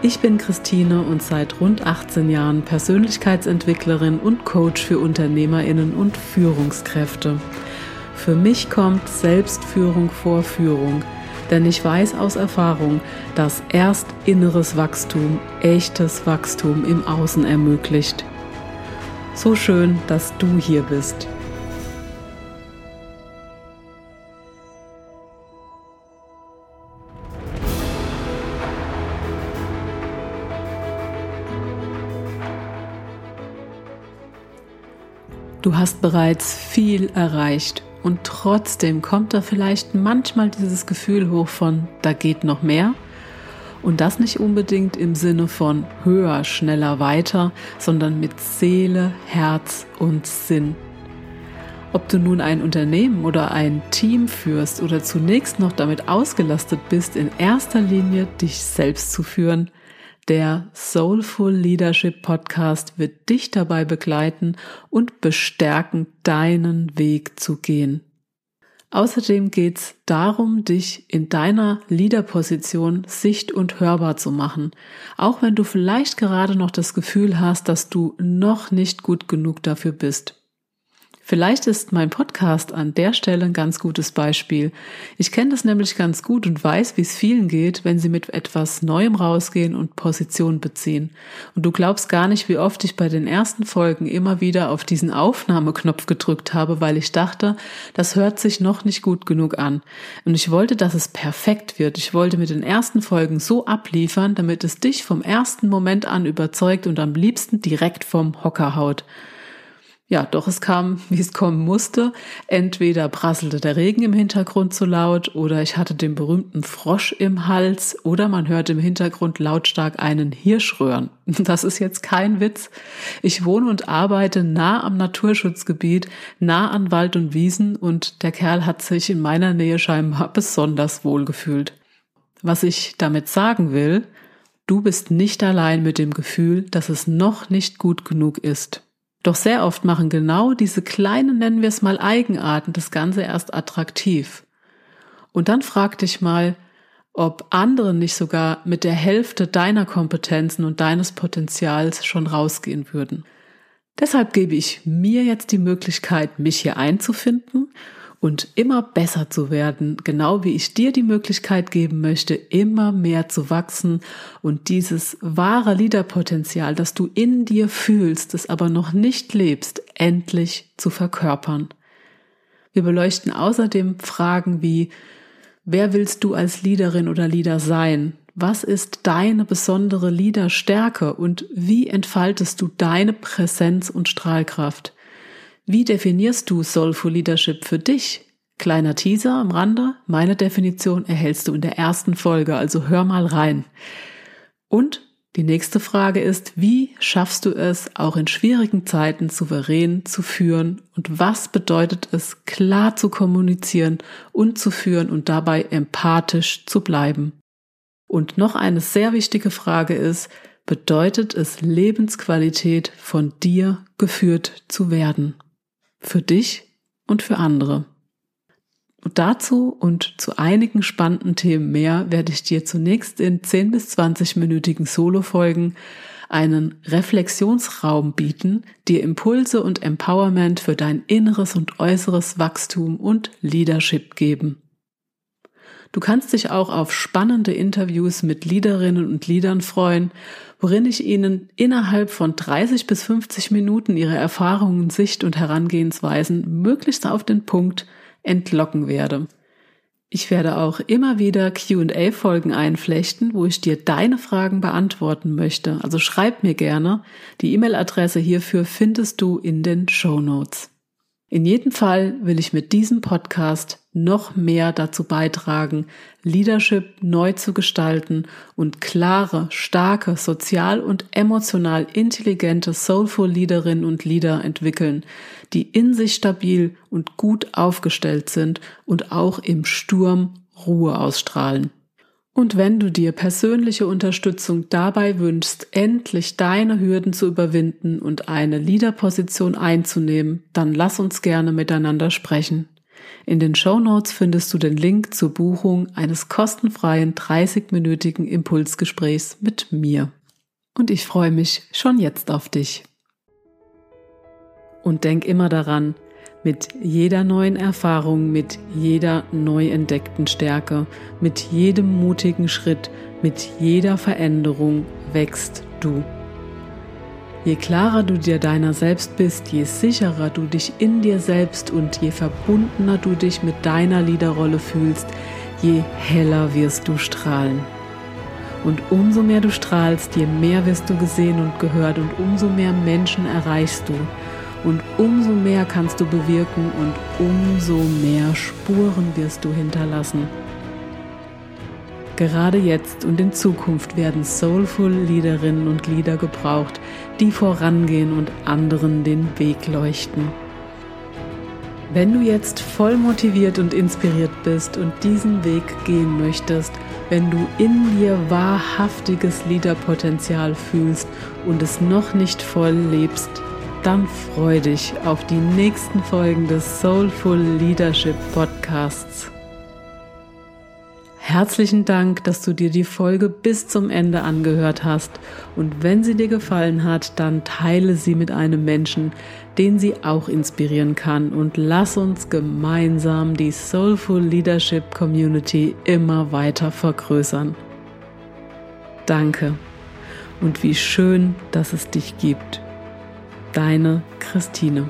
Ich bin Christine und seit rund 18 Jahren Persönlichkeitsentwicklerin und Coach für Unternehmerinnen und Führungskräfte. Für mich kommt Selbstführung vor Führung, denn ich weiß aus Erfahrung, dass erst inneres Wachstum echtes Wachstum im Außen ermöglicht. So schön, dass du hier bist. Du hast bereits viel erreicht und trotzdem kommt da vielleicht manchmal dieses Gefühl hoch von, da geht noch mehr. Und das nicht unbedingt im Sinne von höher, schneller, weiter, sondern mit Seele, Herz und Sinn. Ob du nun ein Unternehmen oder ein Team führst oder zunächst noch damit ausgelastet bist, in erster Linie dich selbst zu führen, der Soulful Leadership Podcast wird dich dabei begleiten und bestärken, deinen Weg zu gehen. Außerdem geht's darum, dich in deiner Leaderposition sicht- und hörbar zu machen, auch wenn du vielleicht gerade noch das Gefühl hast, dass du noch nicht gut genug dafür bist. Vielleicht ist mein Podcast an der Stelle ein ganz gutes Beispiel. Ich kenne das nämlich ganz gut und weiß, wie es vielen geht, wenn sie mit etwas Neuem rausgehen und Position beziehen. Und du glaubst gar nicht, wie oft ich bei den ersten Folgen immer wieder auf diesen Aufnahmeknopf gedrückt habe, weil ich dachte, das hört sich noch nicht gut genug an. Und ich wollte, dass es perfekt wird. Ich wollte mit den ersten Folgen so abliefern, damit es dich vom ersten Moment an überzeugt und am liebsten direkt vom Hocker haut. Ja, doch es kam, wie es kommen musste. Entweder prasselte der Regen im Hintergrund zu laut oder ich hatte den berühmten Frosch im Hals oder man hörte im Hintergrund lautstark einen Hirsch röhren. Das ist jetzt kein Witz. Ich wohne und arbeite nah am Naturschutzgebiet, nah an Wald und Wiesen und der Kerl hat sich in meiner Nähe scheinbar besonders wohl gefühlt. Was ich damit sagen will, du bist nicht allein mit dem Gefühl, dass es noch nicht gut genug ist. Doch sehr oft machen genau diese kleinen, nennen wir es mal Eigenarten, das Ganze erst attraktiv. Und dann frag dich mal, ob andere nicht sogar mit der Hälfte deiner Kompetenzen und deines Potenzials schon rausgehen würden. Deshalb gebe ich mir jetzt die Möglichkeit, mich hier einzufinden und immer besser zu werden, genau wie ich dir die Möglichkeit geben möchte, immer mehr zu wachsen und dieses wahre Liederpotenzial, das du in dir fühlst, das aber noch nicht lebst, endlich zu verkörpern. Wir beleuchten außerdem Fragen wie, wer willst du als Leaderin oder Leader sein? Was ist deine besondere Leaderstärke und wie entfaltest du deine Präsenz und Strahlkraft? Wie definierst du Soulful Leadership für dich? Kleiner Teaser am Rande. Meine Definition erhältst du in der ersten Folge, also hör mal rein. Und die nächste Frage ist, wie schaffst du es, auch in schwierigen Zeiten souverän zu führen? Und was bedeutet es, klar zu kommunizieren und zu führen und dabei empathisch zu bleiben? Und noch eine sehr wichtige Frage ist, bedeutet es Lebensqualität von dir geführt zu werden? Für dich und für andere. Und dazu und zu einigen spannenden Themen mehr werde ich dir zunächst in 10 bis 20-minütigen Solo-Folgen einen Reflexionsraum bieten, dir Impulse und Empowerment für dein inneres und äußeres Wachstum und Leadership geben. Du kannst dich auch auf spannende Interviews mit Leaderinnen und Leadern freuen, worin ich Ihnen innerhalb von 30 bis 50 Minuten Ihre Erfahrungen, Sicht und Herangehensweisen möglichst auf den Punkt entlocken werde. Ich werde auch immer wieder QA-Folgen einflechten, wo ich dir deine Fragen beantworten möchte. Also schreib mir gerne. Die E-Mail-Adresse hierfür findest du in den Show Notes. In jedem Fall will ich mit diesem Podcast noch mehr dazu beitragen, Leadership neu zu gestalten und klare, starke, sozial und emotional intelligente Soulful Leaderinnen und Leader entwickeln, die in sich stabil und gut aufgestellt sind und auch im Sturm Ruhe ausstrahlen. Und wenn du dir persönliche Unterstützung dabei wünschst, endlich deine Hürden zu überwinden und eine Leaderposition einzunehmen, dann lass uns gerne miteinander sprechen. In den Show Notes findest du den Link zur Buchung eines kostenfreien 30-minütigen Impulsgesprächs mit mir. Und ich freue mich schon jetzt auf dich. Und denk immer daran, mit jeder neuen Erfahrung, mit jeder neu entdeckten Stärke, mit jedem mutigen Schritt, mit jeder Veränderung wächst du. Je klarer du dir deiner selbst bist, je sicherer du dich in dir selbst und je verbundener du dich mit deiner Liederrolle fühlst, je heller wirst du strahlen. Und umso mehr du strahlst, je mehr wirst du gesehen und gehört und umso mehr Menschen erreichst du und umso mehr kannst du bewirken und umso mehr Spuren wirst du hinterlassen. Gerade jetzt und in Zukunft werden soulful Liederinnen und Lieder gebraucht, die vorangehen und anderen den Weg leuchten. Wenn du jetzt voll motiviert und inspiriert bist und diesen Weg gehen möchtest, wenn du in dir wahrhaftiges Liederpotenzial fühlst und es noch nicht voll lebst, dann freu dich auf die nächsten Folgen des Soulful Leadership Podcasts. Herzlichen Dank, dass du dir die Folge bis zum Ende angehört hast und wenn sie dir gefallen hat, dann teile sie mit einem Menschen, den sie auch inspirieren kann und lass uns gemeinsam die Soulful Leadership Community immer weiter vergrößern. Danke und wie schön, dass es dich gibt. Deine Christine.